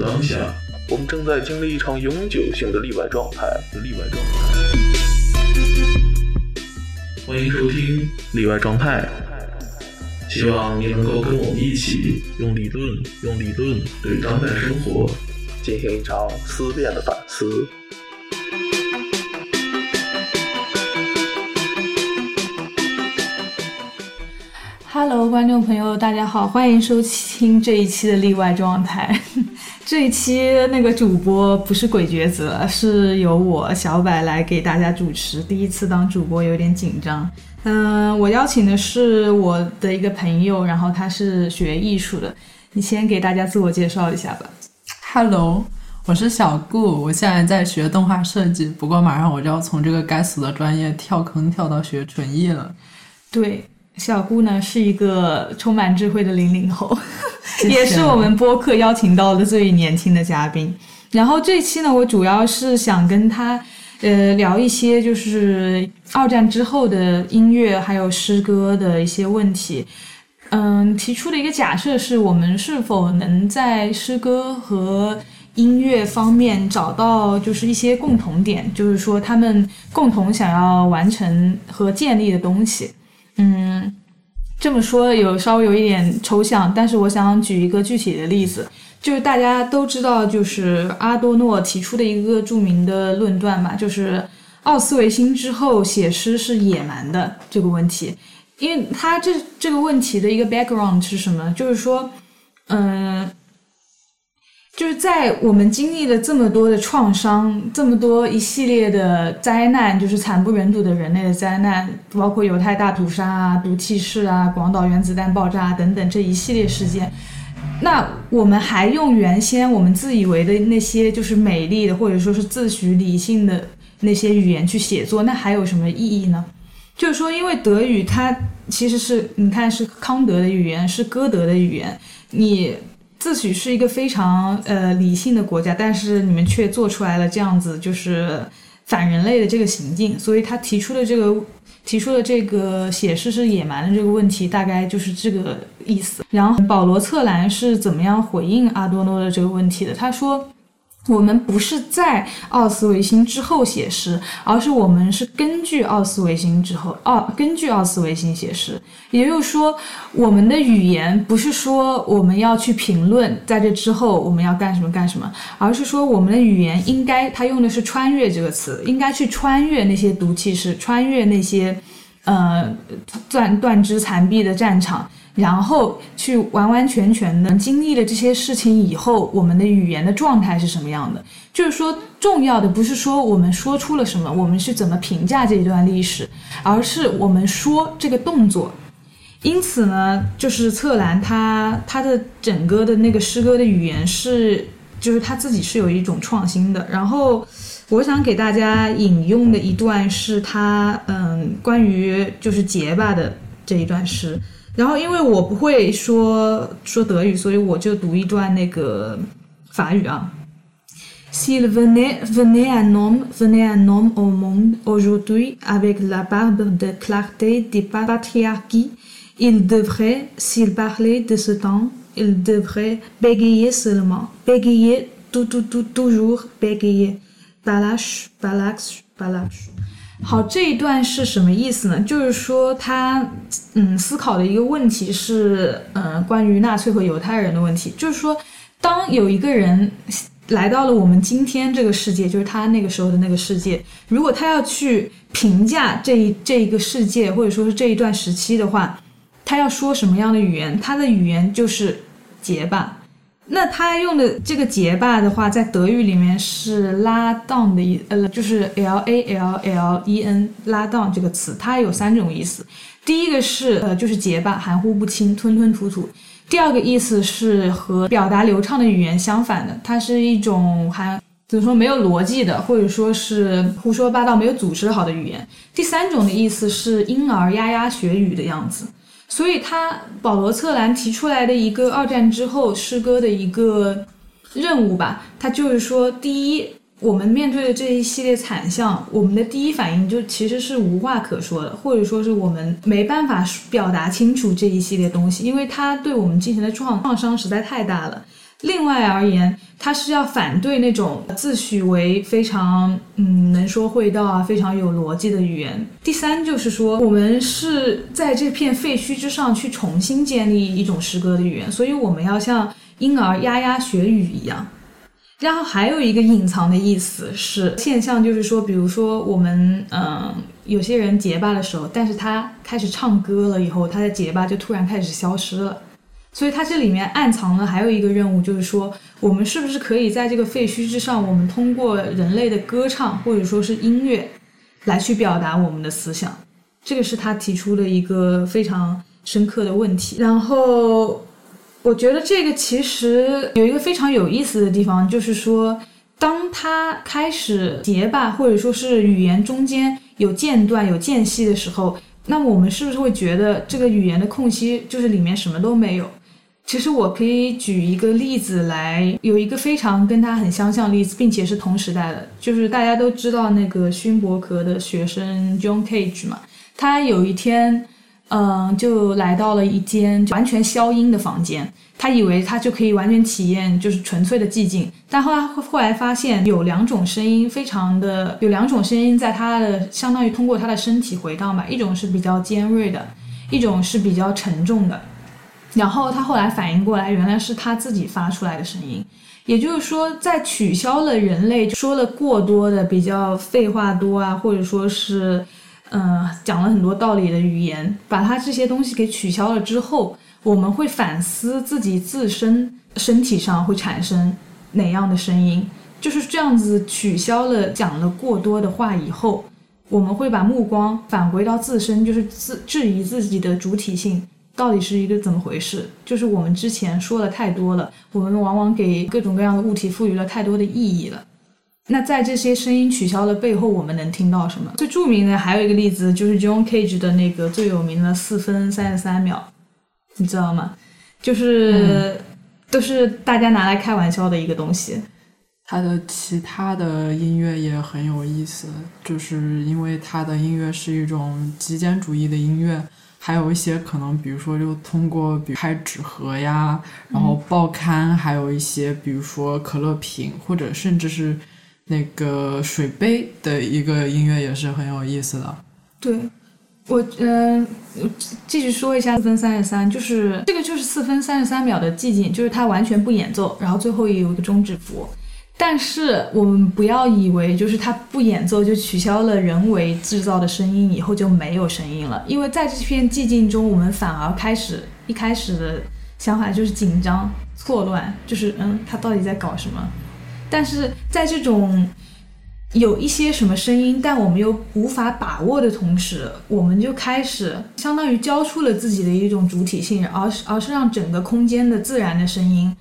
当下，我们正在经历一场永久性的例外状态。例外状态。欢迎收听例外状态，希望你能够跟我们一起用理论，用理论对当代生活进行一场思辨的反思。Hello，观众朋友，大家好，欢迎收听这一期的例外状态。这一期那个主播不是鬼抉择，是由我小柏来给大家主持。第一次当主播有点紧张。嗯，我邀请的是我的一个朋友，然后他是学艺术的。你先给大家自我介绍一下吧。Hello，我是小顾，我现在在学动画设计，不过马上我就要从这个该死的专业跳坑跳到学纯艺了。对，小顾呢是一个充满智慧的零零后，谢谢也是我们播客邀请到的最年轻的嘉宾。然后这期呢，我主要是想跟他呃聊一些就是二战之后的音乐还有诗歌的一些问题。嗯，提出的一个假设是我们是否能在诗歌和音乐方面找到就是一些共同点，就是说他们共同想要完成和建立的东西。嗯，这么说有稍微有一点抽象，但是我想举一个具体的例子，就是大家都知道，就是阿多诺提出的一个著名的论断吧，就是奥斯维辛之后写诗是野蛮的这个问题。因为他这这个问题的一个 background 是什么？就是说，嗯，就是在我们经历了这么多的创伤，这么多一系列的灾难，就是惨不忍睹的人类的灾难，包括犹太大屠杀啊、毒气室啊、广岛原子弹爆炸、等等这一系列事件。那我们还用原先我们自以为的那些就是美丽的，或者说是自诩理性的那些语言去写作，那还有什么意义呢？就是说，因为德语它其实是你看是康德的语言，是歌德的语言，你自诩是一个非常呃理性的国家，但是你们却做出来了这样子就是反人类的这个行径，所以他提出的这个提出的这个写诗是野蛮的这个问题，大概就是这个意思。然后保罗策兰是怎么样回应阿多诺的这个问题的？他说。我们不是在奥斯维辛之后写诗，而是我们是根据奥斯维辛之后，奥、根据奥斯维辛写诗。也就是说，我们的语言不是说我们要去评论在这之后我们要干什么干什么，而是说我们的语言应该，它用的是“穿越”这个词，应该去穿越那些毒气室，穿越那些呃断断肢残臂的战场。然后去完完全全的经历了这些事情以后，我们的语言的状态是什么样的？就是说，重要的不是说我们说出了什么，我们是怎么评价这一段历史，而是我们说这个动作。因此呢，就是策兰他他的整个的那个诗歌的语言是，就是他自己是有一种创新的。然后我想给大家引用的一段是他嗯关于就是结巴的这一段诗。然后，因为我不会说说德语，所以我就读一段那个法语啊。S'il venait venait un homme venait un homme au monde aujourd'hui avec la barbe de clarté des patriarchies, il devrait, s'il parlait de ce temps, il devrait bégayer seulement, bégayer tout tout tout toujours bégayer, balash balash balash。 好，这一段是什么意思呢？就是说他嗯思考的一个问题是，嗯，关于纳粹和犹太人的问题。就是说，当有一个人来到了我们今天这个世界，就是他那个时候的那个世界，如果他要去评价这一这一个世界，或者说是这一段时期的话，他要说什么样的语言？他的语言就是结巴。那他用的这个结巴的话，在德语里面是拉档的意，呃，就是 l a l l e n 拉档这个词，它有三种意思。第一个是呃，就是结巴，含糊不清，吞吞吐吐。第二个意思是和表达流畅的语言相反的，它是一种含怎么说没有逻辑的，或者说是胡说八道、没有组织好的语言。第三种的意思是婴儿牙牙学语的样子。所以他保罗策兰提出来的一个二战之后诗歌的一个任务吧，他就是说，第一，我们面对的这一系列惨象，我们的第一反应就其实是无话可说的，或者说是我们没办法表达清楚这一系列东西，因为它对我们进行的创创伤实在太大了。另外而言，他是要反对那种自诩为非常嗯能说会道啊、非常有逻辑的语言。第三就是说，我们是在这片废墟之上去重新建立一种诗歌的语言，所以我们要像婴儿牙牙学语一样。然后还有一个隐藏的意思是现象，就是说，比如说我们嗯有些人结巴的时候，但是他开始唱歌了以后，他的结巴就突然开始消失了。所以它这里面暗藏了还有一个任务，就是说我们是不是可以在这个废墟之上，我们通过人类的歌唱或者说是音乐，来去表达我们的思想。这个是他提出的一个非常深刻的问题。然后我觉得这个其实有一个非常有意思的地方，就是说当他开始结巴或者说是语言中间有间断、有间隙的时候，那么我们是不是会觉得这个语言的空隙就是里面什么都没有？其实我可以举一个例子来，有一个非常跟他很相像的例子，并且是同时代的，就是大家都知道那个勋伯格的学生 John Cage 嘛。他有一天，嗯，就来到了一间完全消音的房间，他以为他就可以完全体验就是纯粹的寂静，但后来后来发现有两种声音，非常的有两种声音在他的相当于通过他的身体回荡吧，一种是比较尖锐的，一种是比较沉重的。然后他后来反应过来，原来是他自己发出来的声音。也就是说，在取消了人类说了过多的比较废话多啊，或者说是，嗯，讲了很多道理的语言，把它这些东西给取消了之后，我们会反思自己自身身体上会产生哪样的声音。就是这样子取消了讲了过多的话以后，我们会把目光返回到自身，就是自质疑自己的主体性。到底是一个怎么回事？就是我们之前说的太多了，我们往往给各种各样的物体赋予了太多的意义了。那在这些声音取消的背后，我们能听到什么？最著名的还有一个例子，就是 John Cage 的那个最有名的四分三十三秒，你知道吗？就是都是大家拿来开玩笑的一个东西。他的其他的音乐也很有意思，就是因为他的音乐是一种极简主义的音乐。还有一些可能，比如说，就通过比开纸盒呀，然后报刊，还有一些，比如说可乐瓶，或者甚至是那个水杯的一个音乐，也是很有意思的。对，我嗯，继续说一下四分三十三，就是这个就是四分三十三秒的寂静，就是它完全不演奏，然后最后也有一个终止符。但是我们不要以为就是它不演奏就取消了人为制造的声音，以后就没有声音了。因为在这片寂静中，我们反而开始一开始的想法就是紧张、错乱，就是嗯，他到底在搞什么？但是在这种有一些什么声音，但我们又无法把握的同时，我们就开始相当于交出了自己的一种主体性，而是而是让整个空间的自然的声音。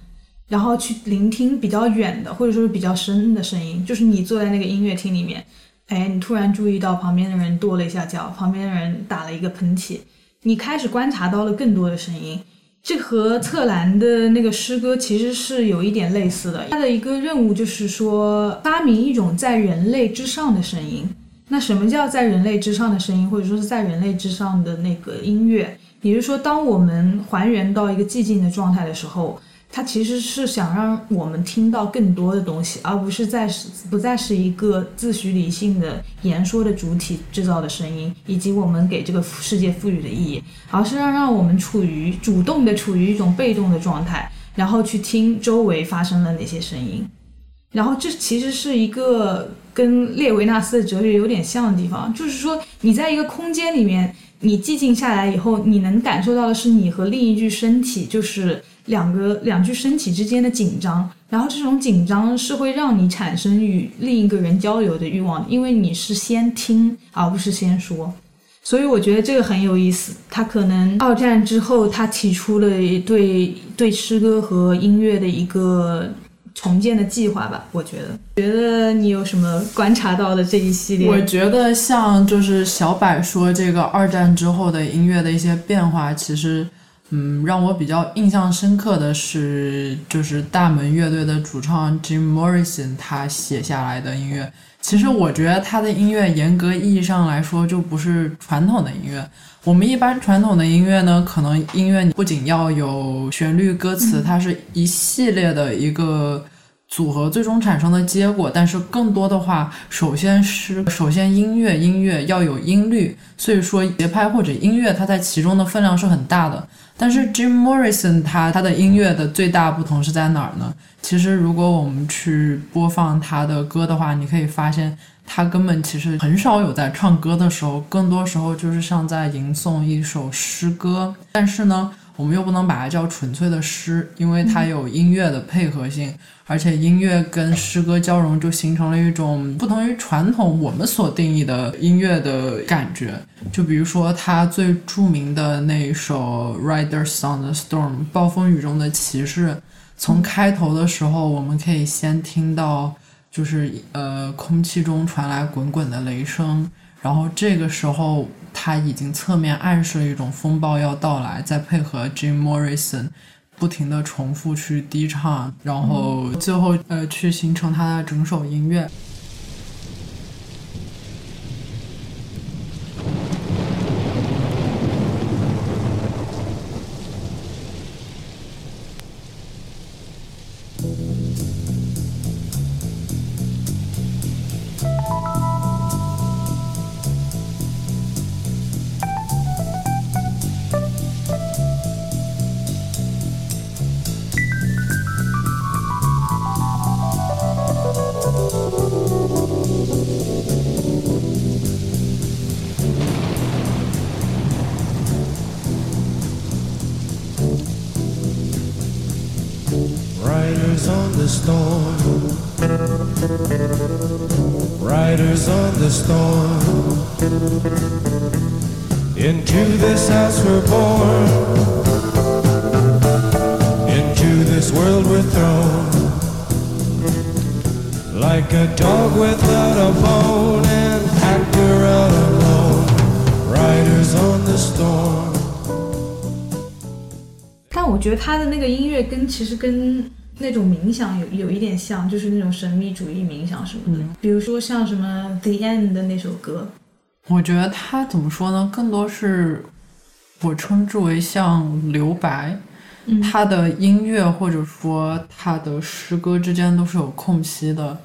然后去聆听比较远的或者说是比较深的声音，就是你坐在那个音乐厅里面，哎，你突然注意到旁边的人跺了一下脚，旁边的人打了一个喷嚏，你开始观察到了更多的声音。这和策兰的那个诗歌其实是有一点类似的。他的一个任务就是说发明一种在人类之上的声音。那什么叫在人类之上的声音，或者说是在人类之上的那个音乐？也就是说，当我们还原到一个寂静的状态的时候。它其实是想让我们听到更多的东西，而不是在不再是一个自诩理性的言说的主体制造的声音，以及我们给这个世界赋予的意义，而是让让我们处于主动的处于一种被动的状态，然后去听周围发生了哪些声音。然后这其实是一个跟列维纳斯的哲学有点像的地方，就是说你在一个空间里面，你寂静下来以后，你能感受到的是你和另一具身体，就是。两个两具身体之间的紧张，然后这种紧张是会让你产生与另一个人交流的欲望，因为你是先听而不是先说，所以我觉得这个很有意思。他可能二战之后，他提出了对对诗歌和音乐的一个重建的计划吧。我觉得，觉得你有什么观察到的这一系列？我觉得像就是小柏说这个二战之后的音乐的一些变化，其实。嗯，让我比较印象深刻的是，就是大门乐队的主唱 Jim Morrison 他写下来的音乐。其实我觉得他的音乐严格意义上来说就不是传统的音乐。我们一般传统的音乐呢，可能音乐不仅要有旋律、歌词，它是一系列的一个组合，最终产生的结果。但是更多的话，首先是首先音乐音乐要有音律，所以说节拍或者音乐它在其中的分量是很大的。但是 Jim Morrison 他他的音乐的最大不同是在哪儿呢？其实如果我们去播放他的歌的话，你可以发现他根本其实很少有在唱歌的时候，更多时候就是像在吟诵一首诗歌。但是呢，我们又不能把它叫纯粹的诗，因为它有音乐的配合性。而且音乐跟诗歌交融，就形成了一种不同于传统我们所定义的音乐的感觉。就比如说他最著名的那一首《Riders on the Storm》暴风雨中的骑士，从开头的时候，我们可以先听到，就是呃空气中传来滚滚的雷声，然后这个时候他已经侧面暗示了一种风暴要到来，再配合 Jim Morrison。不停的重复去低唱，然后最后呃去形成他的整首音乐。他的那个音乐跟其实跟 那种冥想有有一点像，就是那种神秘主义冥想什么的。比如说像什么《The End》的那首歌，我觉得他怎么说呢？更多是我称之为像留白。他的音乐或者说他的诗歌之间都是有空隙的，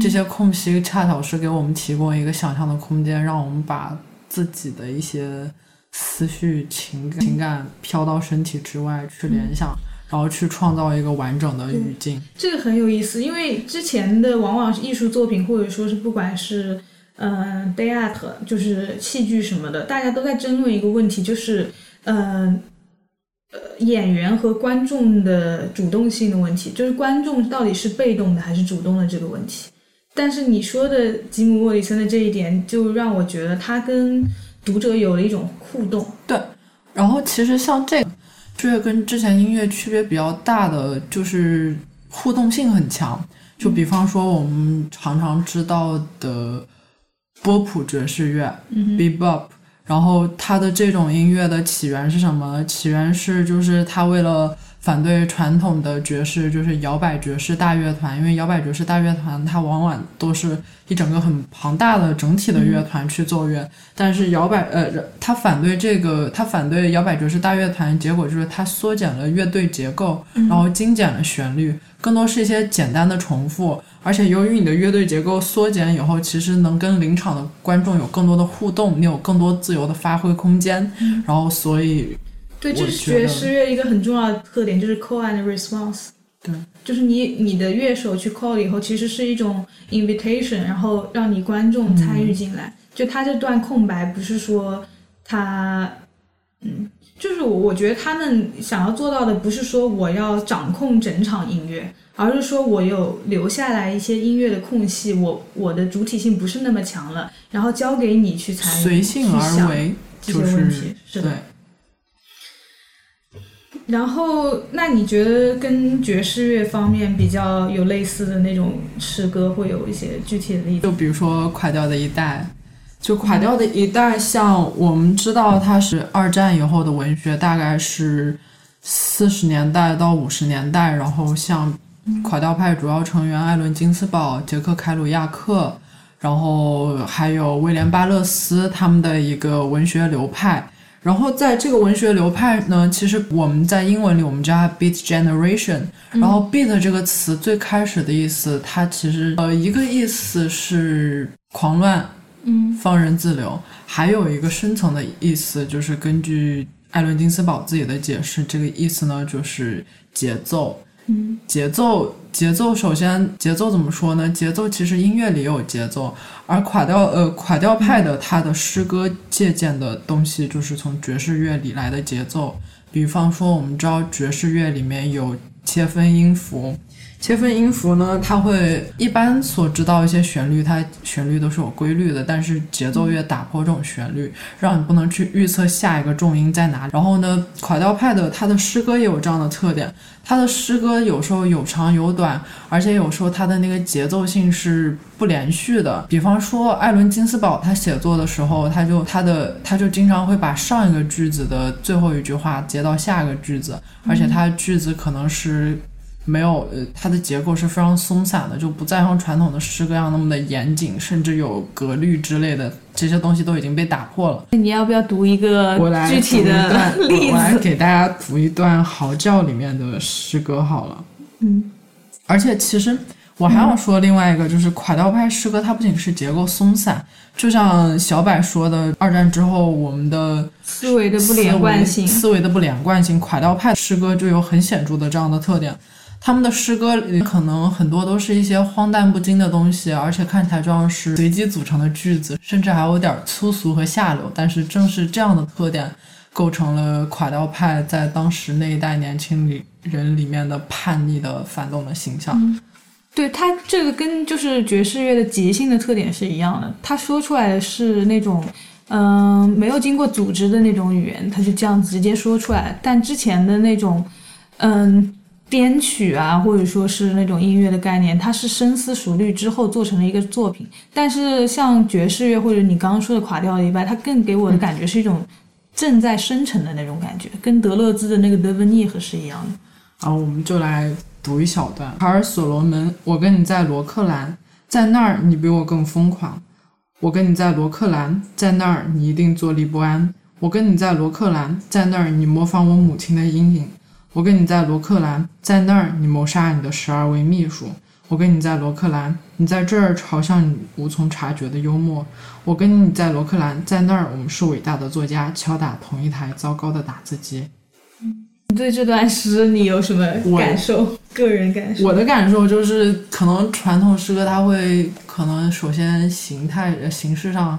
这些空隙恰巧是给我们提供一个想象的空间，让我们把自己的一些。思绪、情感、情感飘到身体之外去联想，然后去创造一个完整的语境。这个很有意思，因为之前的往往是艺术作品，或者说是不管是嗯 d a y art，就是戏剧什么的，大家都在争论一个问题，就是嗯呃演员和观众的主动性的问题，就是观众到底是被动的还是主动的这个问题。但是你说的吉姆·沃里森的这一点，就让我觉得他跟读者有了一种互动，对。然后其实像这个，这个跟之前音乐区别比较大的就是互动性很强。就比方说我们常常知道的波普爵士乐，Bebop。然后它的这种音乐的起源是什么？起源是就是它为了。反对传统的爵士，就是摇摆爵士大乐团，因为摇摆爵士大乐团它往往都是一整个很庞大的整体的乐团去奏乐，但是摇摆呃，他反对这个，他反对摇摆爵士大乐团，结果就是他缩减了乐队结构，然后精简了旋律，更多是一些简单的重复，而且由于你的乐队结构缩减以后，其实能跟临场的观众有更多的互动，你有更多自由的发挥空间，然后所以。对，这是爵士乐一个很重要的特点，就是 call and response。对，就是你你的乐手去 call 了以后，其实是一种 invitation，然后让你观众参与进来。就他这段空白，不是说他，嗯，就是我我觉得他们想要做到的，不是说我要掌控整场音乐，而是说我有留下来一些音乐的空隙，我我的主体性不是那么强了，然后交给你去参与，随性而为，这些问题是的。然后，那你觉得跟爵士乐方面比较有类似的那种诗歌，会有一些具体的例子？就比如说垮掉的一代，就垮掉的一代，像我们知道它是二战以后的文学，大概是四十年代到五十年代，然后像垮掉派主要成员艾伦金斯堡、杰克凯鲁亚克，然后还有威廉巴勒斯他们的一个文学流派。然后在这个文学流派呢，其实我们在英文里我们叫它 Beat Generation。然后 Beat 这个词最开始的意思，它其实呃一个意思是狂乱，嗯放任自流，还有一个深层的意思，就是根据艾伦金斯堡自己的解释，这个意思呢就是节奏。嗯节奏，节奏，首先节奏怎么说呢？节奏其实音乐里有节奏，而垮掉呃垮掉派的他的诗歌借鉴的东西就是从爵士乐里来的节奏，比方说我们知道爵士乐里面有切分音符。切分音符呢，它会一般所知道一些旋律，它旋律都是有规律的，但是节奏乐打破这种旋律，让你不能去预测下一个重音在哪里。然后呢，垮掉派的他的诗歌也有这样的特点，他的诗歌有时候有长有短，而且有时候他的那个节奏性是不连续的。比方说艾伦金斯堡他写作的时候，他就他的他就经常会把上一个句子的最后一句话接到下一个句子，而且他句子可能是。没有，呃，它的结构是非常松散的，就不再像传统的诗歌一样那么的严谨，甚至有格律之类的这些东西都已经被打破了。那你要不要读一个具体的段 例我我来？给大家读一段嚎叫里面的诗歌好了。嗯而且其实我还要说另外一个，就是垮掉派诗歌，它不仅是结构松散，就像小柏说的，二战之后我们的思维的不连贯性。思维的不连贯性，垮掉派诗歌就有很显著的这样的特点。他们的诗歌里可能很多都是一些荒诞不经的东西，而且看起来就像是随机组成的句子，甚至还有点粗俗和下流。但是正是这样的特点，构成了垮掉派在当时那一代年轻里人里面的叛逆的反动的形象。对它这个跟就是爵士乐的即兴的特点是一样的，他说出来的是那种，嗯、没有经过组织的那种语言，他就这样直接说出来。但之前的那种，嗯，编曲啊，或者说是那种音乐的概念，它是深思熟虑之后做成了一个作品。但是像爵士乐或者你刚刚说的垮掉的一半，它更给我的感觉是一种正在生成的那种感觉，跟德勒兹的那个德文尼和是一样的。然后我们就来读一小段。卡尔·所罗门，我跟你在罗克兰，在那儿你比我更疯狂。我跟你在罗克兰，在那儿你一定坐立不安。我跟你在罗克兰，在那儿你模仿我母亲的阴影。我跟你在罗克兰，在那儿你谋杀你的十二位秘书。我跟你在罗克兰，你在这儿嘲笑你无从察觉的幽默。我跟你在罗克兰，在那儿我们是伟大的作家，敲打同一台糟糕的打字机。你对这段诗你有什么感受？个人感受？我的感受就是，可能传统诗歌它会可能首先形态呃形式上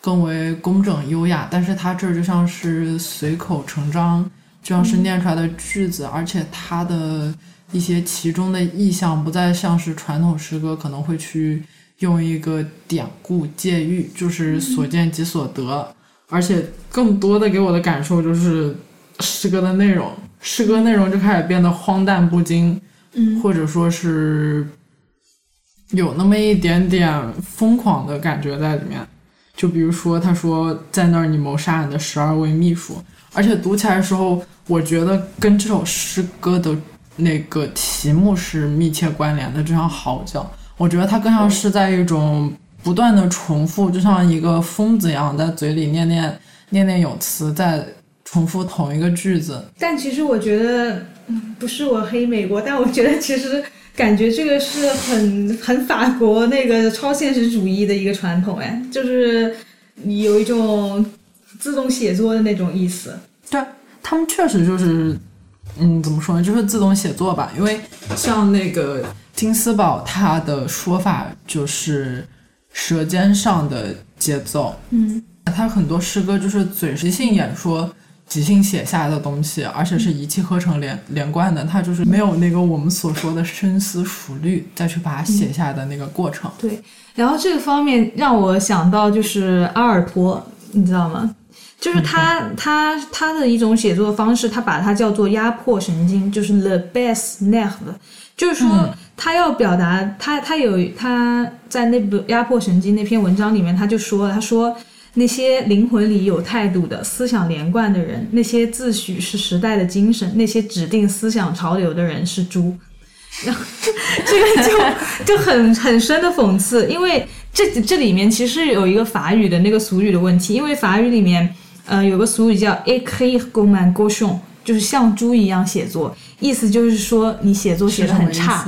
更为工整优雅，但是它这儿就像是随口成章，就像是念出来的句子，而且它的一些其中的意象不再像是传统诗歌可能会去用一个典故借喻，就是所见即所得，而且更多的给我的感受就是诗歌的内容，诗歌内容就开始变得荒诞不经。嗯或者说是有那么一点点疯狂的感觉在里面。就比如说，他说在那儿你谋杀你的十二位秘书，而且读起来的时候，我觉得跟这首诗歌的那个题目是密切关联的，就像嚎叫。我觉得它更像是在一种不断的重复，就像一个疯子一样，在嘴里念念念念有词，在重复同一个句子。但其实我觉得，嗯，不是我黑美国，但我觉得其实感觉这个是很很法国那个超现实主义的一个传统，哎，就是有一种自动写作的那种意思。对他们确实就是，嗯，怎么说呢，就是自动写作吧。因为像那个金斯堡，他的说法就是舌尖上的节奏。嗯，他很多诗歌就是嘴即兴演说、即兴写下来的东西，而且是一气呵成连连贯的。他就是没有那个我们所说的深思熟虑再去把它写下来的那个过程。对。然后这个方面让我想到就是阿尔托，你知道吗？就是他他他的一种写作方式，他把它叫做压迫神经，就是 the best nerve，就是说他要表达他他有他在那部压迫神经那篇文章里面他就说了，他说那些灵魂里有态度的、思想连贯的人，那些自诩是时代的精神、那些指定思想潮流的人是猪。然 后这个就 就很很深的讽刺，因为这这里面其实有一个法语的那个俗语的问题，因为法语里面呃有个俗语叫 écrire comme un cochon，就是像猪一样写作，意思就是说你写作写的很差。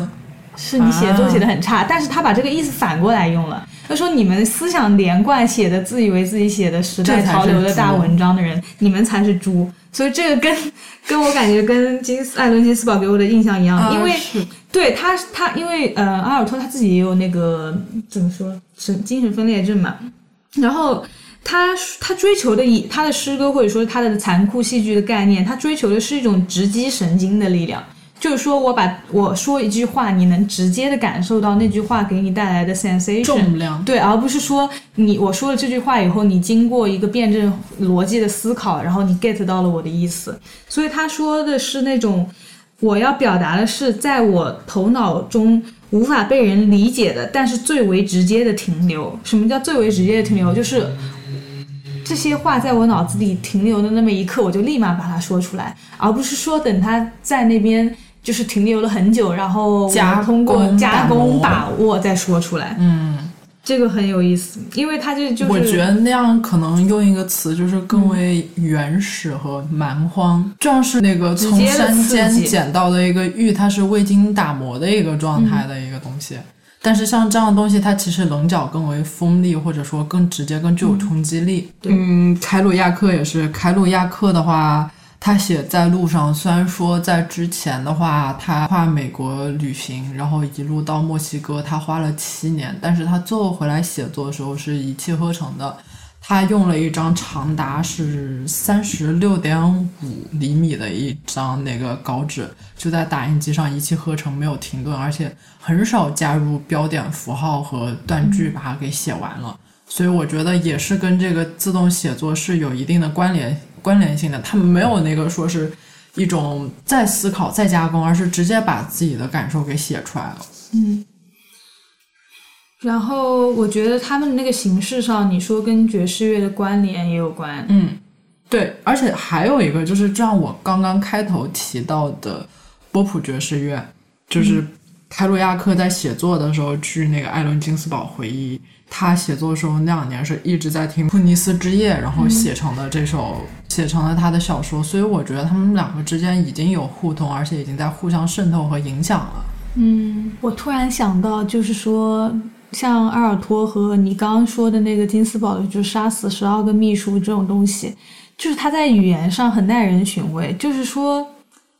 是你写作写的很差，但是他把这个意思反过来用了，他说你们思想连贯，写的自以为自己写的时代潮流的大文章的人，你们才是猪。所以这个跟 跟我感觉跟金斯艾伦金斯堡给我的印象一样，因为对他他因为呃阿尔托他自己也有那个怎么说神精神分裂症嘛，然后他他追求的以他的诗歌或者说他的残酷戏剧的概念，他追求的是一种直击神经的力量。就是说，我把我说一句话，你能直接的感受到那句话给你带来的 sensation 重量，对，而不是说你我说了这句话以后，你经过一个辩证逻辑的思考，然后你 get 到了我的意思。所以他说的是那种我要表达的是在我头脑中无法被人理解的，但是最为直接的停留。什么叫最为直接的停留？就是这些话在我脑子里停留的那么一刻，我就立马把它说出来，而不是说等他在那边。就是停留了很久，然后加通过加工把握再说出来。嗯，这个很有意思，因为它就就是我觉得那样可能用一个词就是更为原始和蛮荒，就像是那个从山间捡到的一个玉，它是未经打磨的一个状态的一个东西。但是像这样的东西，它其实棱角更为锋利，或者说更直接、更具有冲击力。嗯，凯鲁亚克也是，凯鲁亚克的话。他写在路上，虽然说在之前的话，他跨美国旅行，然后一路到墨西哥，他花了七年，但是他最后回来写作的时候是一气呵成的。他用了一张长达是三十六点五厘米的一张那个稿纸，就在打印机上一气呵成，没有停顿，而且很少加入标点符号和断句，把它给写完了。所以我觉得也是跟这个自动写作是有一定的关联。关联性的，他们没有那个说是一种再思考、再加工，而是直接把自己的感受给写出来了。嗯，然后我觉得他们那个形式上，你说跟爵士乐的关联也有关。嗯，对，而且还有一个就是，就像我刚刚开头提到的波普爵士乐，就是凯鲁亚克在写作的时候，去那个艾伦金斯堡回忆。他写作的时候那两年是一直在听《普尼斯之夜》，然后写成的这首，写成了他的小说。所以我觉得他们两个之间已经有互通，而且已经在互相渗透和影响了。嗯，我突然想到，就是说，像阿尔托和你刚刚说的那个金斯堡的，就是杀死十二个秘书这种东西，就是他在语言上很耐人寻味，就是说。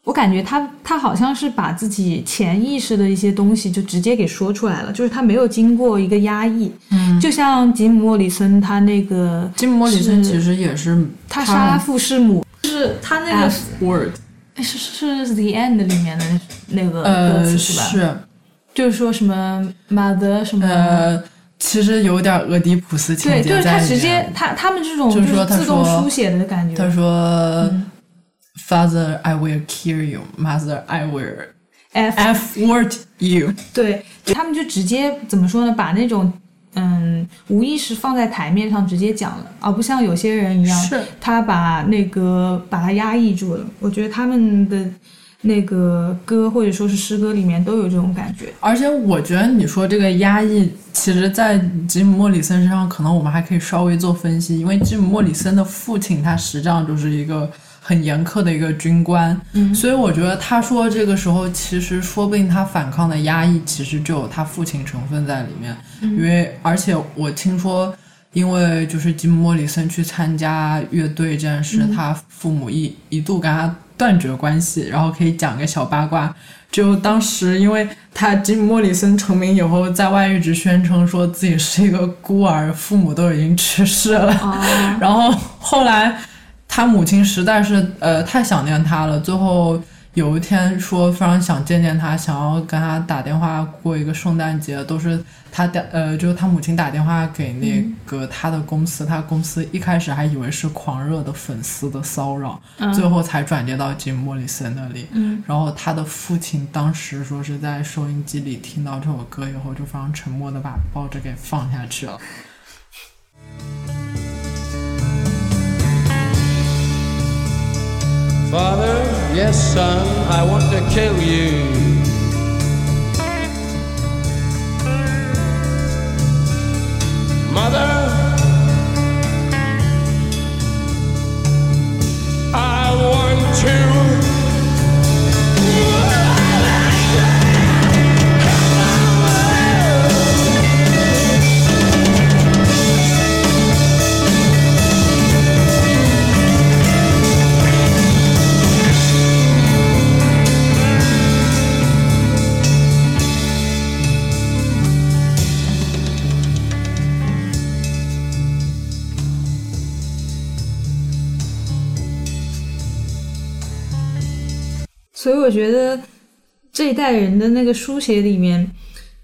我感觉他他好像是把自己潜意识的一些东西就直接给说出来了，就是他没有经过一个压抑。嗯，就像吉姆莫里森他那个吉姆莫里森其实也是他杀父弑母，就是他那个 word，是是是 the end 里面的那个歌词是吧？是，就是说什么 mother 什么呃，其实有点俄狄浦斯情节对，就是他直接他他们这种就是自动书写的感觉。他说。Father, I will kill you. Mother, I will f f word you. 对他们就直接怎么说呢？把那种嗯无意识放在台面上直接讲了，而不像有些人一样，是他把那个把它压抑住了。我觉得他们的那个歌或者说是诗歌里面都有这种感觉。而且我觉得你说这个压抑，其实，在吉姆莫里森身上，可能我们还可以稍微做分析，因为吉姆莫里森的父亲他实际上就是一个。很严苛的一个军官，嗯，所以我觉得他说这个时候，其实说不定他反抗的压抑，其实就有他父亲成分在里面，因为而且我听说，因为就是吉姆莫里森去参加乐队这件事，他父母一一度跟他断绝关系，然后可以讲个小八卦，就当时因为他吉姆莫里森成名以后，在外一直宣称说自己是一个孤儿，父母都已经去世了，然后后来。他母亲实在是呃太想念他了，最后有一天说非常想见见他，想要跟他打电话过一个圣诞节，都是他打呃就是他母亲打电话给那个他的公司，他公司一开始还以为是狂热的粉丝的骚扰，最后才转接到吉姆莫里森那里。然后他的父亲当时说是在收音机里听到这首歌以后，就非常沉默的把报纸给放下去了。Father, yes, son, I want to kill you. Mother, I want to. 所以我觉得这一代人的那个书写里面，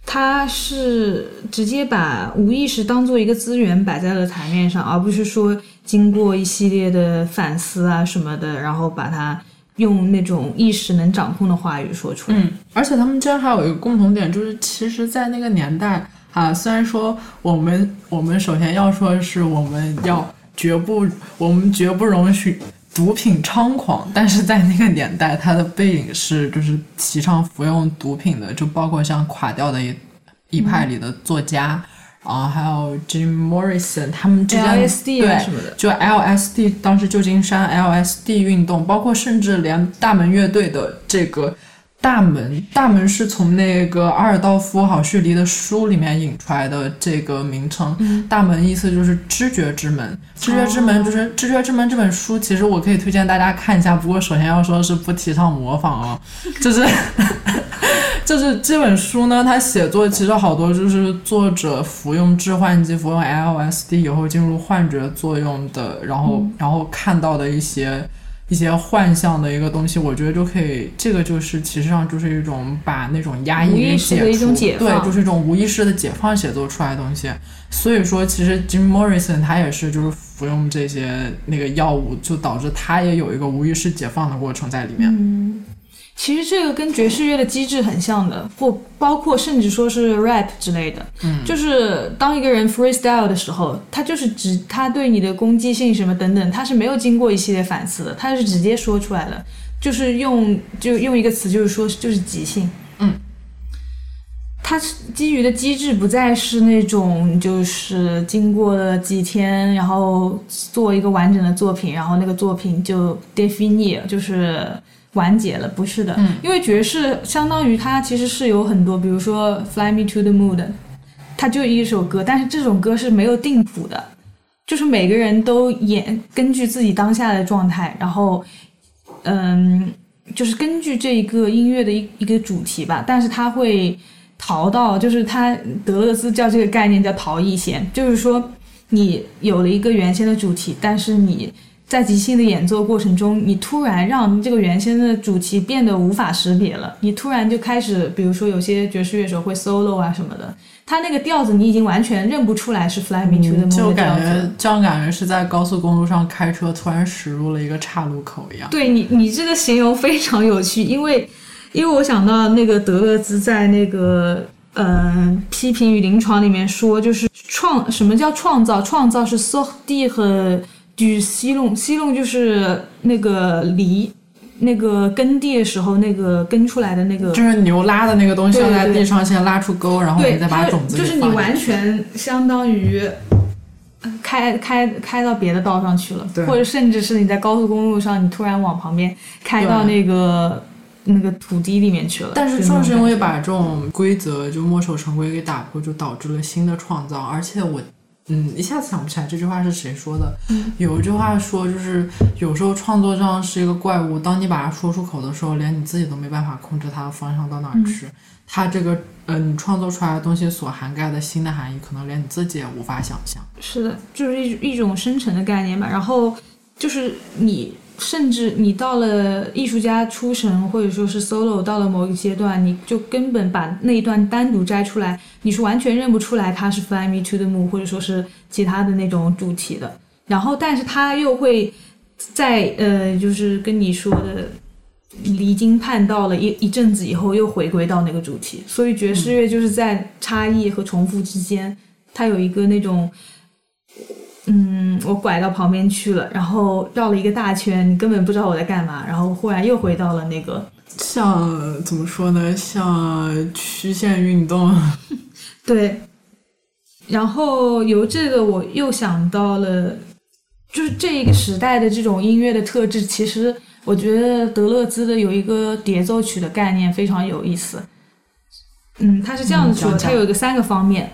他是直接把无意识当做一个资源摆在了台面上，而不是说经过一系列的反思啊什么的，然后把它用那种意识能掌控的话语说出来。嗯，而且他们竟然还有一个共同点，就是其实，在那个年代啊，虽然说我们我们首先要说是，我们要绝不，我们绝不容许毒品猖狂，但是在那个年代，它的背影是就是提倡服用毒品的，就包括像垮掉的一一派里的作家。啊，还有 Jim Morrison，他们之间对什么的就 LSD 当时旧金山 LSD 运动，包括甚至连大门乐队的这个大门，大门是从那个阿尔道夫·好叙黎的书里面引出来的这个名称。大门意思就是知觉之门，知觉之门就是《知觉之门》这本书，其实我可以推荐大家看一下。不过首先要说的是不提倡模仿哦，就是。就是这本书呢，它写作其实好多就是作者服用致幻剂、服用 LSD 以后进入幻觉作用的，然后、然后看到的一些一些幻象的一个东西，我觉得就可以，这个就是其实上就是一种把那种压抑给解除解放对，就是一种无意识的解放写作出来的东西。所以说，其实 Jim Morrison 他也是就是服用这些那个药物，就导致他也有一个无意识解放的过程在里面。嗯其实这个跟爵士乐的机制很像的，或包括甚至说是 rap 之类的。嗯，就是当一个人 freestyle 的时候，他就是直他对你的攻击性什么等等，他是没有经过一系列反思的，他是直接说出来的，就是用就用一个词，就是说就是即兴。嗯。它是基于的机制不再是那种，就是经过了几天，然后做一个完整的作品，然后那个作品就 define 就是完结了，不是的，嗯。因为爵士相当于它其实是有很多，比如说《Fly Me to the Moon》，它就一首歌，但是这种歌是没有定谱的，就是每个人都演根据自己当下的状态，然后嗯，就是根据这一个音乐的一一个主题吧，但是它会逃到，就是他德勒兹叫这个概念叫逃逸弦，就是说你有了一个原先的主题，但是你在即兴的演奏过程中，你突然让这个原先的主题变得无法识别了，你突然就开始，比如说有些爵士乐手会 solo 啊什么的，他那个调子你已经完全认不出来是 Fly Me to the 就 Moon 的调感。觉这样感觉是在高速公路上开车，突然驶入了一个岔路口一样。对你，你这个形容非常有趣，因为因为我想到那个德勒兹在那个呃批评与临床里面说，就是创什么叫创造？创造是 sorti 和 du 西弄，西弄就是那个犁。那个耕地的时候，那个耕出来的那个，就是牛拉的那个东西，在地上先拉出沟，然后，你再把种子就是你完全相当于呃开开开到别的道上去了，或者甚至是你在高速公路上，你突然往旁边开到那个那个土地里面去了。但是正是因为把这种规则就墨守成规给打破，就导致了新的创造。而且我，嗯，一下子想不起来这句话是谁说的。有一句话说，就是有时候创作上是一个怪物，当你把它说出口的时候，连你自己都没办法控制它的方向到哪儿去。它这个，呃，你创作出来的东西所涵盖的新的含义，可能连你自己也无法想象。是的，就是一一种生成的概念吧。然后就是你，甚至你到了艺术家出神或者说是 solo 到了某一阶段，你就根本把那一段单独摘出来，你是完全认不出来它是 Fly Me to the Moon 或者说是其他的那种主题的。然后，但是他又会在呃，就是跟你说的。离经叛道了一一阵子以后，又回归到那个主题，所以爵士乐就是在差异和重复之间，它有一个那种嗯，我拐到旁边去了，然后绕了一个大圈，你根本不知道我在干嘛，然后忽然又回到了那个，像怎么说呢？像曲线运动，对。然后由这个我又想到了，就是这个时代的这种音乐的特质，其实我觉得德勒兹的有一个叠奏曲的概念非常有意思。嗯，他是这样子说，嗯讲讲他有一个三个方面，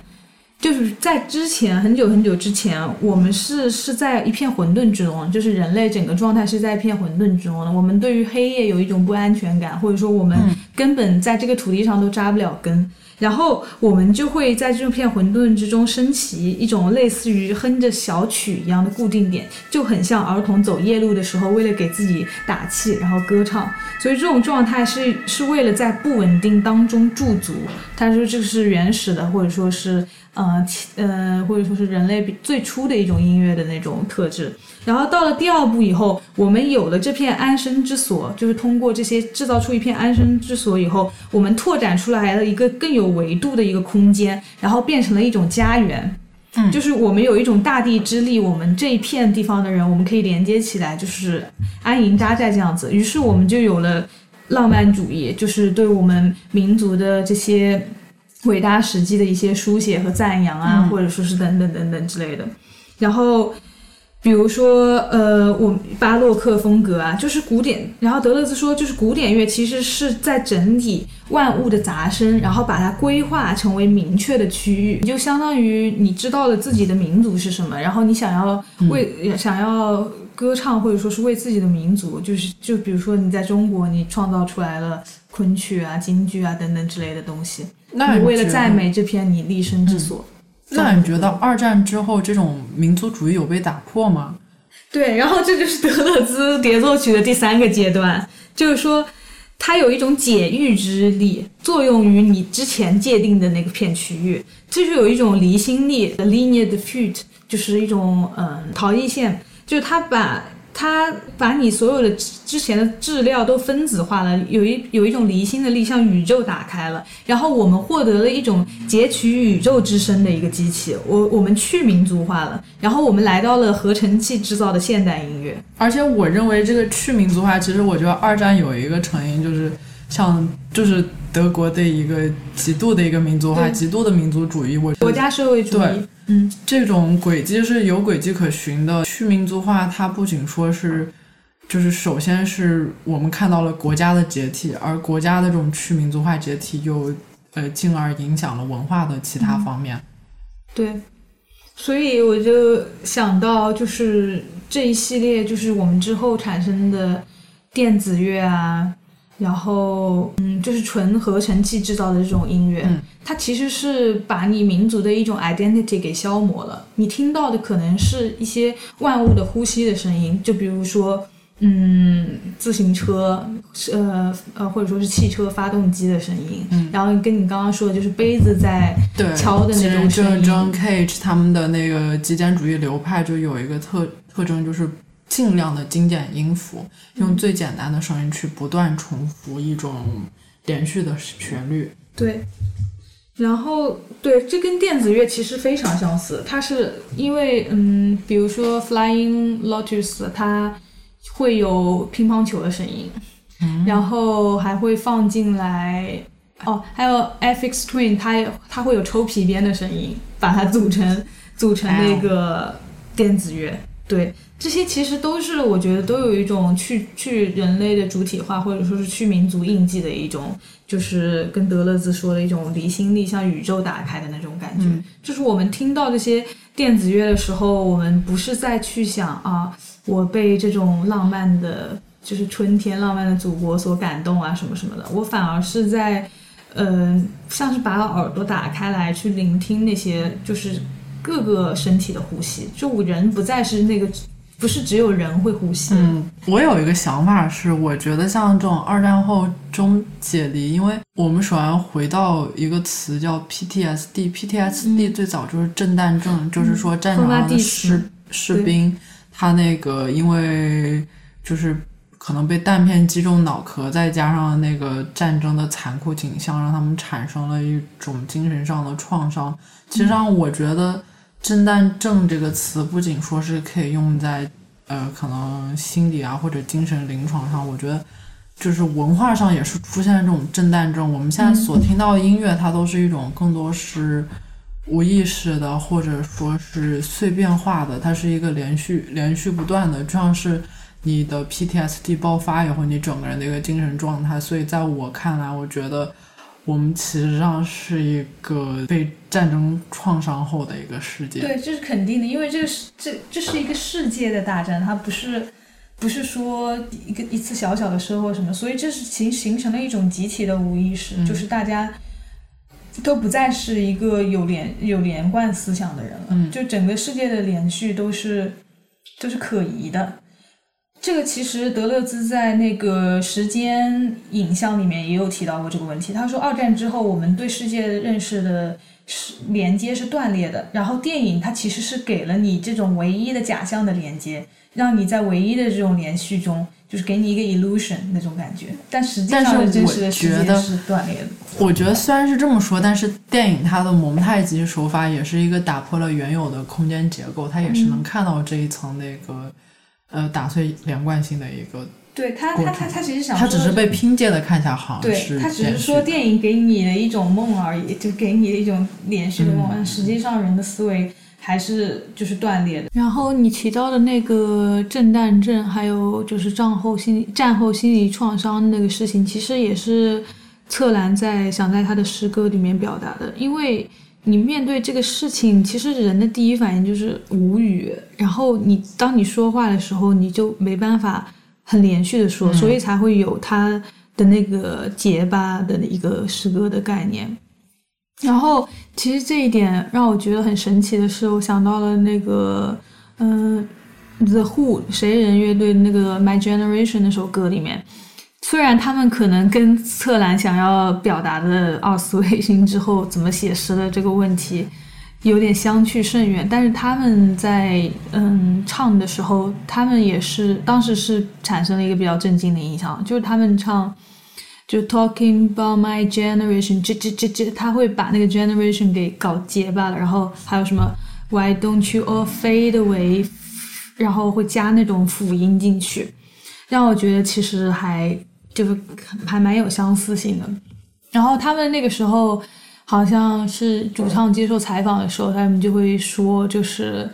就是在之前很久很久之前，我们是是在一片混沌之中，就是人类整个状态是在一片混沌之中的。我们对于黑夜有一种不安全感，或者说我们根本在这个土地上都扎不了根。然后我们就会在这片混沌之中升起一种类似于哼着小曲一样的固定点，就很像儿童走夜路的时候，为了给自己打气，然后歌唱。所以这种状态是是为了在不稳定当中驻足。他说这是原始的，或者说是呃其呃或者说是人类比最初的一种音乐的那种特质。然后到了第二步以后，我们有了这片安身之所，就是通过这些制造出一片安身之所以后，我们拓展出来了一个更有维度的一个空间，然后变成了一种家园。嗯，就是我们有一种大地之力，我们这一片地方的人，我们可以连接起来，就是安营扎寨这样子。于是我们就有了浪漫主义，就是对我们民族的这些伟大史迹的一些书写和赞扬啊，或者说是等等等等之类的。然后比如说，呃，我们巴洛克风格啊，就是古典。然后德勒兹说，就是古典乐其实是在整体万物的杂声，然后把它规划成为明确的区域，就相当于你知道了自己的民族是什么，然后你想要为、想要歌唱或者说是为自己的民族，就是就比如说你在中国，你创造出来了昆曲啊、京剧啊等等之类的东西，你为了那你觉得赞美这片你立身之所。那你觉得二战之后这种民族主义有被打破吗？对，然后这就是德勒兹叠奏曲的第三个阶段，就是说它有一种解域之力，作用于你之前界定的那个片区域，这就有一种离心力 （linear diffute），就是一种嗯逃逸线，就是它把它把你所有的之前的质料都分子化了，有一有一种离心的力向宇宙打开了，然后我们获得了一种截取宇宙之声的一个机器，我我们去民族化了，然后我们来到了合成器制造的现代音乐。而且我认为这个去民族化，其实我觉得二战有一个成因就是像就是德国的一个极度的一个民族化、极度的民族主义，我国家社会主义。对，嗯，这种轨迹是有轨迹可循的。去民族化，它不仅说是，就是首先是我们看到了国家的解体，而国家的这种去民族化解体又呃，进而影响了文化的其他方面。对，所以我就想到，就是这一系列，就是我们之后产生的电子乐啊，然后嗯，就是纯合成器制造的这种音乐，嗯它其实是把你民族的一种 identity 给消磨了。你听到的可能是一些万物的呼吸的声音，就比如说。嗯，自行车，呃呃，或者说是汽车发动机的声音，嗯然后跟你刚刚说的，就是杯子在对，敲的那种其实就是 John Cage 他们的那个极简主义流派就有一个特特征，就是尽量的精简音符，用最简单的声音去不断重复一种连续的旋律。对，然后对，这跟电子乐其实非常相似。它是因为嗯，比如说 Flying Lotus，它会有乒乓球的声音，然后还会放进来哦，还有 FX Twin，它也它会有抽皮鞭的声音，把它组成组成那个电子乐。对，这些其实都是我觉得都有一种去去人类的主体化，或者说是去民族印记的一种，就是跟德勒兹说的一种离心力向宇宙打开的那种感觉。就是我们听到这些电子乐的时候，我们不是在去想啊，我被这种浪漫的，就是春天浪漫的祖国所感动啊什么什么的，我反而是在。嗯，像是把耳朵打开来去聆听那些，就是各个身体的呼吸。就人不再是那个，不是只有人会呼吸。嗯，我有一个想法是，我觉得像这种二战后中解离，因为我们首先回到一个词叫 PTSD，PTSD 最早就是震旦症，就是说战场上的士士兵，他那个因为就是可能被弹片击中脑壳，再加上那个战争的残酷景象，让他们产生了一种精神上的创伤。其实让，我觉得。震旦症这个词不仅说是可以用在呃可能心理啊或者精神临床上，我觉得就是文化上也是出现了这种震旦症。我们现在所听到的音乐，它都是一种更多是无意识的，或者说是碎片化的，它是一个连续连续不断的，就像是你的 PTSD 爆发以后，你整个人的一个精神状态。所以在我看来，我觉得。我们其实上是一个被战争创伤后的一个世界。对，这是肯定的，因为这个是这这是一个世界的大战，它不是不是说一个一次小小的车祸什么，所以这是形形成了一种集体的无意识，就是大家都不再是一个有连有连贯思想的人了，就整个世界的连续都是都是可疑的。这个其实德勒兹在那个时间影像里面也有提到过这个问题。他说，二战之后我们对世界认识的是连接是断裂的，然后电影它其实是给了你这种唯一的假象的连接，让你在唯一的这种连续中，就是给你一个 illusion 那种感觉。但实际上真实的世界是断裂的。我觉得虽然是这么说，但是电影它的蒙太奇手法也是一个打破了原有的空间结构，它也是能看到这一层那个。呃，打碎连贯性的一个，对他，他他他其实想，他只是被拼接的看起来好像是，他只是说电影给你的一种梦而已，就给你的一种连续的梦，实际上人的思维还是就是断裂的。然后你提到的那个震旦症，还有就是战后心战后心理创伤那个事情，其实也是策兰在想在他的诗歌里面表达的，因为。你面对这个事情，其实人的第一反应就是无语。然后你当你说话的时候，你就没办法很连续的说，所以才会有他的那个结巴的一个诗歌的概念。然后其实这一点让我觉得很神奇的是，我想到了那个嗯，The Who 谁人乐队那个 My Generation 那首歌里面。虽然他们可能跟策兰想要表达的奥斯维辛之后怎么写诗的这个问题有点相去甚远，但是他们在嗯唱的时候，他们也是当时是产生了一个比较震惊的印象，就是他们唱就 talking about my generation，这这这这，他会把那个 generation 给搞结巴了，然后还有什么 why don't you all fade away，然后会加那种辅音进去，让我觉得其实还。就是还蛮有相似性的，然后他们那个时候好像是主唱接受采访的时候，他们就会说，就是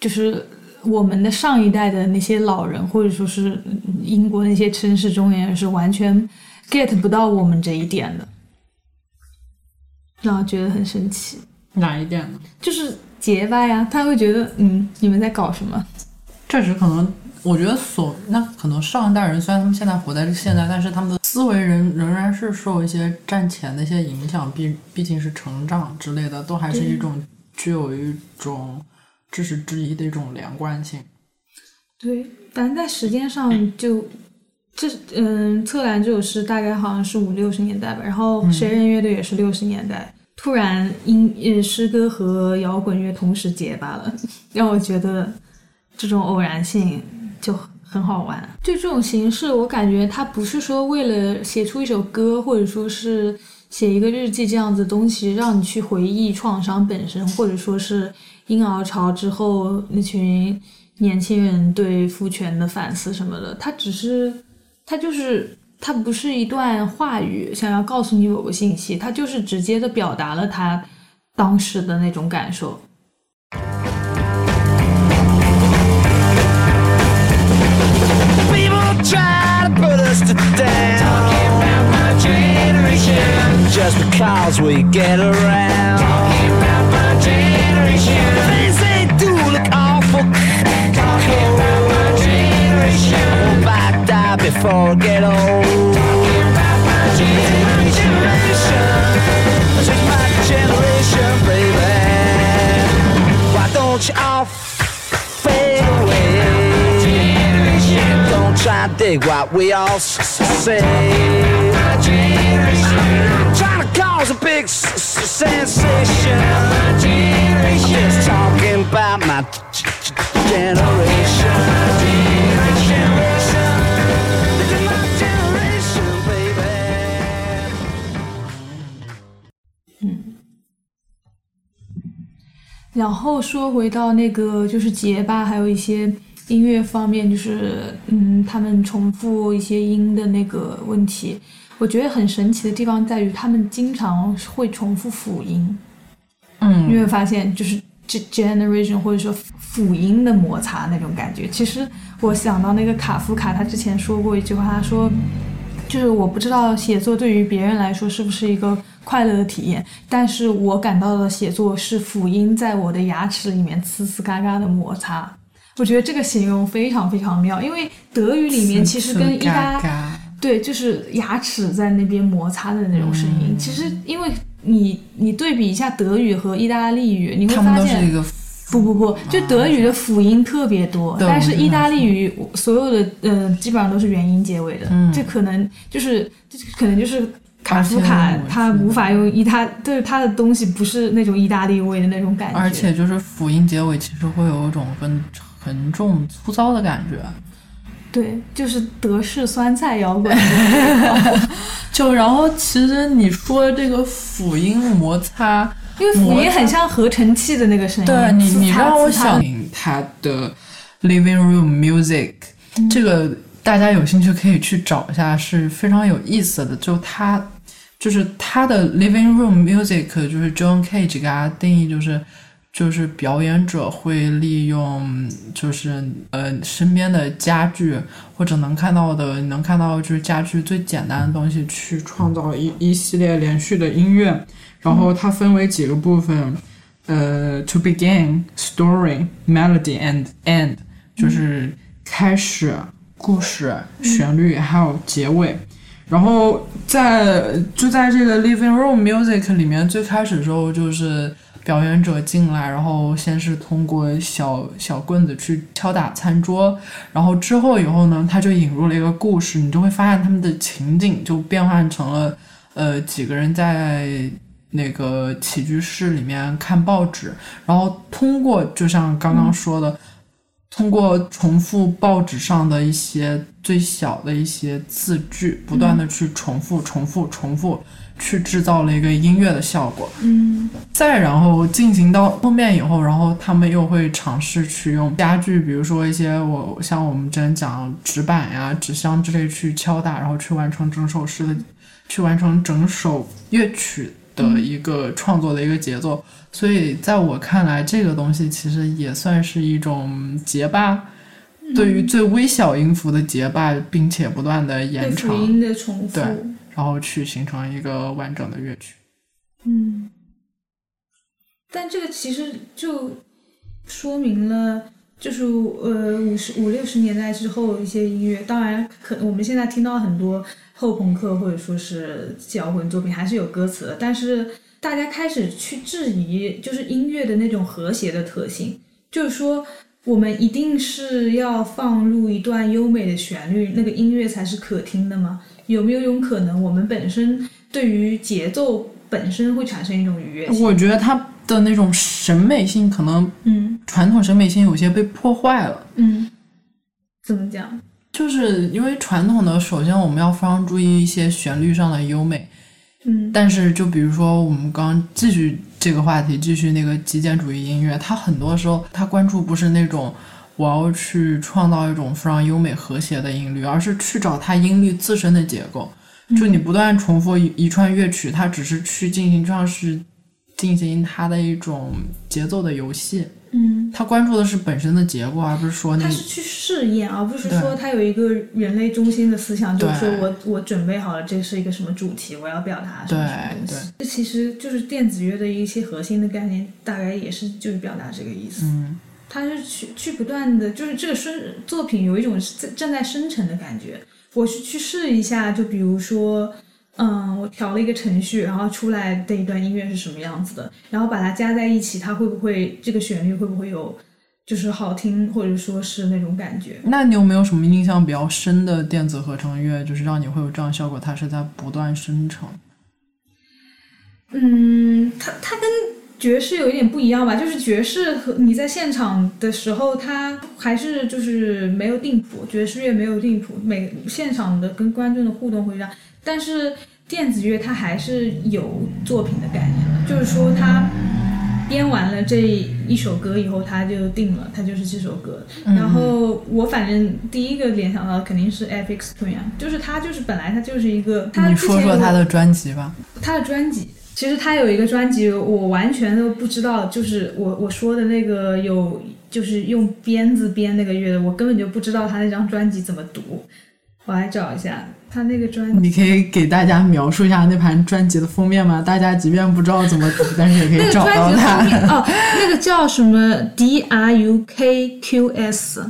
就是我们的上一代的那些老人，或者说是英国那些城市中年人，是完全 get 不到我们这一点的，让我觉得很神奇。哪一点呢？就是结巴呀，他会觉得，嗯，你们在搞什么？确实可能。我觉得所那可能上一代人虽然他们现在活在这现在，但是他们的思维仍仍然是受一些战前的一些影响，毕毕竟是成长之类的，都还是一种具有一种知识之一的一种连贯性。对，反正在时间上就这嗯，策兰这首诗大概好像是五六十年代吧，然后谁人乐队也是六十年代，突然音呃诗歌和摇滚乐同时结巴了，让我觉得这种偶然性。就很好玩，就这种形式，我感觉它不是说为了写出一首歌，或者说是写一个日记这样子东西，让你去回忆创伤本身，或者说是婴儿潮之后那群年轻人对父权的反思什么的。它只是，它就是，它不是一段话语，想要告诉你某个信息，它就是直接的表达了他当时的那种感受。Just because we get around. Talking about my generation. Things they do look awful. Talking about my generation. Won't I die before I get old? My generation. My generation, baby. Why don't you all fade away? Don't try to dig what we all say. Trying to cause a big sensation. I'm just talking about my generation. 然后说回到那个就是结巴，还有一些音乐方面，就是嗯，他们重复一些音的那个问题，我觉得很神奇的地方在于他们经常会重复辅音。嗯你会发现，就是这 generation 或者说辅音的摩擦那种感觉。其实我想到那个卡夫卡，他之前说过一句话，他说，就是我不知道写作对于别人来说是不是一个快乐的体验，但是我感到的写作是辅音在我的牙齿里面呲呲嘎嘎的摩擦。我觉得这个形容非常非常妙，因为德语里面其实跟意大嘎嘎对，就是牙齿在那边摩擦的那种声音。其实，因为你你对比一下德语和意大利语，你会发现，不不不，就德语的辅音特别多，对但是意大利语所有的呃基本上都是元音结尾的。嗯这可能就是这可能就是卡夫卡他无法用意大，对他的东西不是那种意大利味的那种感觉。而且就是辅音结尾，其实会有一种很沉重、粗糙的感觉。对，就是德式酸菜摇滚。就然后，其实你说这个辅音摩擦，因为辅音很像合成器的那个声音，对你，你让我想他的 living room music，、这个大家有兴趣可以去找一下，是非常有意思的。就他，就是他的 living room music，就是 John Cage 给他定义就是。就是表演者会利用，就是呃身边的家具或者能看到的，能看到就是家具最简单的东西，去创造一一系列连续的音乐。然后它分为几个部分，呃，to begin, story, melody and end，就是开始、故事、旋律还有结尾。然后在就在这个 living room music 里面，最开始的时候就是表演者进来，然后先是通过小小棍子去敲打餐桌，然后之后以后呢，他就引入了一个故事，你就会发现他们的情景就变换成了呃几个人在那个起居室里面看报纸，然后通过就像刚刚说的。通过重复报纸上的一些最小的一些字句，不断的去重复、重复、重复，去制造了一个音乐的效果。嗯。再然后进行到后面以后，然后他们又会尝试去用家具，比如说一些我像我们之前讲纸板呀、纸箱之类去敲打，然后去完成整首诗的，去完成整首乐曲的一个创作的一个节奏。所以在我看来，这个东西其实也算是一种结巴，对于最微小音符的结巴，并且不断的延长，音的重复。对，然后去形成一个完整的乐曲。嗯，但这个其实就说明了，就是呃五十五六十年代之后一些音乐，当然可我们现在听到很多后朋克或者说是摇滚作品还是有歌词的，但是大家开始去质疑，就是音乐的那种和谐的特性，就是说。我们一定是要放入一段优美的旋律，那个音乐才是可听的吗？有没有一种可能，我们本身对于节奏本身会产生一种愉悦？我觉得他的那种审美性，可能嗯传统审美性有些被破坏了。嗯，怎么讲？就是因为传统的，首先我们要非常注意一些旋律上的优美，嗯但是就比如说我们刚刚继续这个话题，继续那个极简主义音乐，它很多时候它关注不是那种我要去创造一种非常优美和谐的音律，而是去找它音律自身的结构。就你不断重复一一串乐曲，它只是去进行，就像是进行它的一种节奏的游戏。嗯，它关注的是本身的结构，而不是说那他是去试验，而不是说他有一个人类中心的思想，就是说我我准备好了，这是一个什么主题，我要表达什么什么东对西。这其实就是电子乐的一些核心的概念，大概也是就是表达这个意思。嗯，它是去去不断的，就是这个生作品有一种在正在生成的感觉。我是去试一下，就比如说，嗯，我调了一个程序，然后出来的一段音乐是什么样子的，然后把它加在一起，它会不会这个旋律会不会有就是好听，或者说是那种感觉？那你有没有什么印象比较深的电子合成乐，就是让你会有这样效果？它是在不断生成。嗯，它它跟爵士有一点不一样吧，就是爵士和你在现场的时候，它还是就是没有定谱，爵士乐没有定谱，每现场的跟观众的互动会让，但是电子乐它还是有作品的概念的，就是说它编完了这一首歌以后，他就定了，他就是这首歌。然后我反正第一个联想到肯定是 FX Twin 啊，就是他就是本来他就是一个，他你说说他的专辑吧。他的专辑，其实他有一个专辑，我完全都不知道，就是我我说的那个有，就是用鞭子编那个乐的，我根本就不知道他那张专辑怎么读。我来找一下他那个专辑，你可以给大家描述一下那盘专辑的封面吗？大家即便不知道怎么读，但是也可以找到它哦，那个叫什么 D R U K Q S，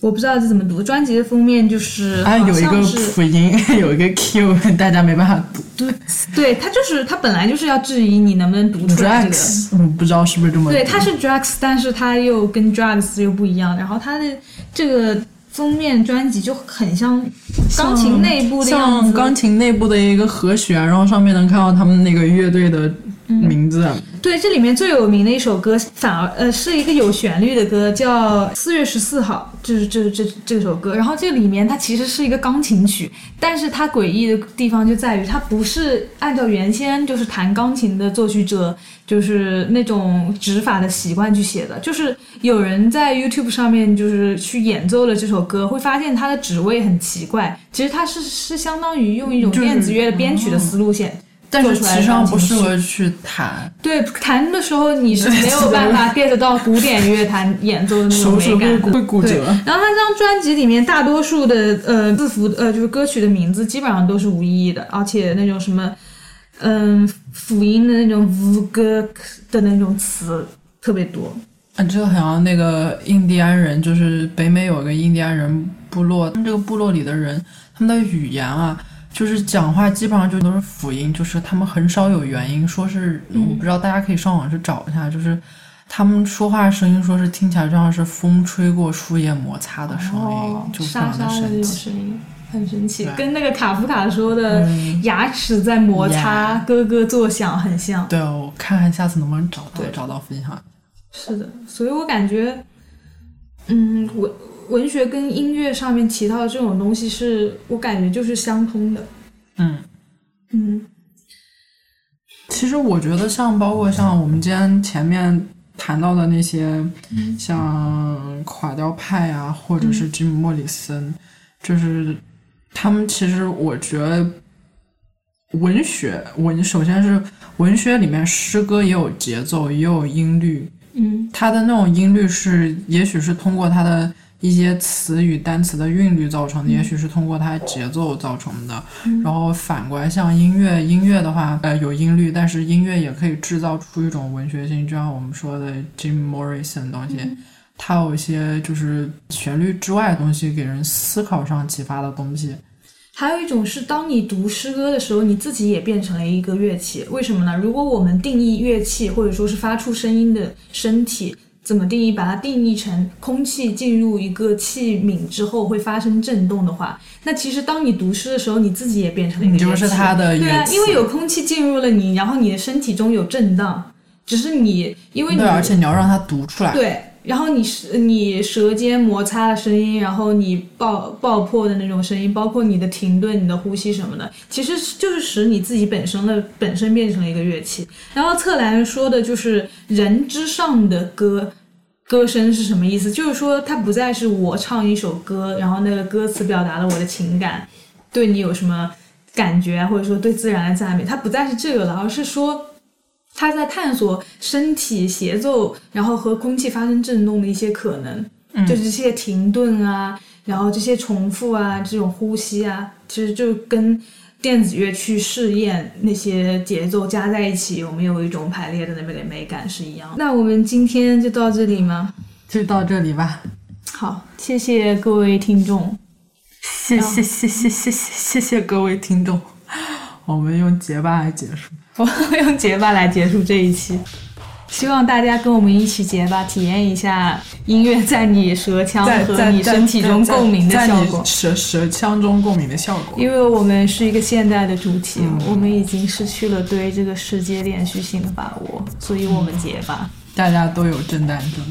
我不知道这怎么读。专辑的封面就是啊，有一个辅音，有一个 Q，大家没办法读。对对，它就是它本来就是要质疑你能不能读出来这个。Drugs, 嗯，不知道是不是这么读。对，它是 drugs，但是它又跟 drugs 又不一样。然后它的这个封面专辑就很像钢琴内部的样子，像钢琴内部的一个和弦，然后上面能看到他们那个乐队的名字啊。对，这里面最有名的一首歌，反而呃是一个有旋律的歌，叫《四月十四号》，就是这这这首歌。然后这里面它其实是一个钢琴曲，但是它诡异的地方就在于，它不是按照原先就是弹钢琴的作曲者就是那种指法的习惯去写的，就是有人在 YouTube 上面就是去演奏了这首歌，会发现它的指位很奇怪。其实它是是相当于用一种电子乐的编曲的思路线。但是实上不适合去弹，对，弹的时候你是没有办法 get 到古典乐坛演奏的那种美感的，会会骨折然后他这张专辑里面大多数的呃字符呃就是歌曲的名字基本上都是无意义的，而且那种什么嗯辅音的那种 v 歌的那种词特别多。啊，这个好像那个印第安人，就是北美有个印第安人部落，他们这个部落里的人，他们的语言啊，就是讲话基本上就都是辅音，就是他们很少有元音，说是我不知道，大家可以上网去找一下，就是他们说话声音，说是听起来就像是风吹过树叶摩擦的声音，哦，就非沙常的沙的那种神奇。声音，很神奇，跟那个卡夫卡说的牙齿在摩擦、呀咯咯作响很像。对，我看看下次能不能找到对找到分享。是的，所以我感觉，嗯，文文学跟音乐上面提到的这种东西是，我感觉就是相通的。嗯，嗯。其实我觉得像包括像我们今天前面谈到的那些，像垮掉派啊，或者是吉姆莫里森，就是他们其实我觉得文学文首先是文学里面诗歌也有节奏，也有音律，嗯。它的那种音律是，也许是通过它的一些词语、单词的韵律造成的，也许是通过它节奏造成的。然后反过来，像音乐，音乐的话，呃，有音律，但是音乐也可以制造出一种文学性，就像我们说的 Jim Morrison 的东西，它有一些就是旋律之外的东西，给人思考上启发的东西。还有一种是，当你读诗歌的时候，你自己也变成了一个乐器。为什么呢？如果我们定义乐器，或者说是发出声音的身体，怎么定义？把它定义成空气进入一个器皿之后会发生震动的话，那其实当你读诗的时候，你自己也变成了一个。你就是它的对啊，因为有空气进入了你，然后你的身体中有震荡，只是你因为你对，而且你要让它读出来。对，然后你是你舌尖摩擦的声音，然后你爆爆破的那种声音，包括你的停顿、你的呼吸什么的，其实就是使你自己本身的本身变成了一个乐器。然后策兰说的就是人之上的歌。歌声是什么意思？就是说，它不再是我唱一首歌，然后那个歌词表达了我的情感，对你有什么感觉啊，或者说对自然的赞美，它不再是这个了，而是说他在探索身体协奏，然后和空气发生震动的一些可能，就是这些停顿啊，然后这些重复啊，这种呼吸啊，其实就跟电子乐去试验那些节奏加在一起有没有一种排列的那个美感是一样的。那我们今天就到这里吗？就到这里吧。好，谢谢各位听众。谢谢谢谢谢谢谢谢各位听众，我们用结巴来结束。我们用结巴来结束这一期，希望大家跟我们一起结巴，体验一下音乐在你舌腔和你身体中共鸣的效果你。舌舌腔中共鸣的效果。因为我们是一个现代的主体，我们已经失去了对这个世界连续性的把握，所以我们结巴。大家都有震旦症。